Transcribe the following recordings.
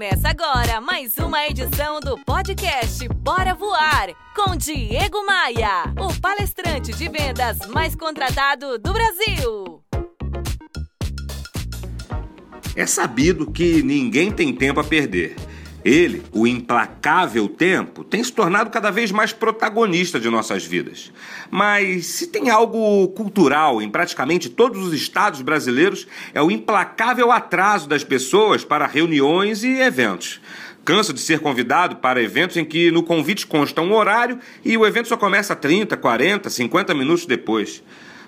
Começa agora mais uma edição do podcast Bora Voar com Diego Maia, o palestrante de vendas mais contratado do Brasil. É sabido que ninguém tem tempo a perder. Ele, o implacável tempo, tem se tornado cada vez mais protagonista de nossas vidas. Mas se tem algo cultural em praticamente todos os estados brasileiros, é o implacável atraso das pessoas para reuniões e eventos. Canso de ser convidado para eventos em que no convite consta um horário e o evento só começa 30, 40, 50 minutos depois.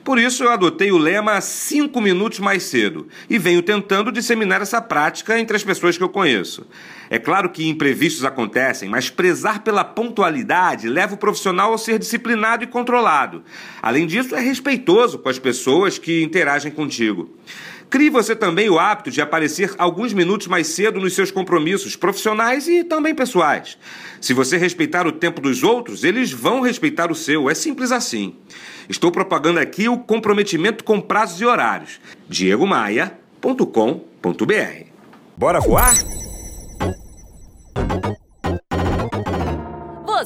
Por isso eu adotei o lema 5 minutos mais cedo e venho tentando disseminar essa prática entre as pessoas que eu conheço. É claro que imprevistos acontecem, mas prezar pela pontualidade leva o profissional a ser disciplinado e controlado. Além disso, é respeitoso com as pessoas que interagem contigo. Crie você também o hábito de aparecer alguns minutos mais cedo nos seus compromissos profissionais e também pessoais. Se você respeitar o tempo dos outros, eles vão respeitar o seu. É simples assim. Estou propagando aqui o comprometimento com prazos e horários. diegomaia.com.br. Bora voar?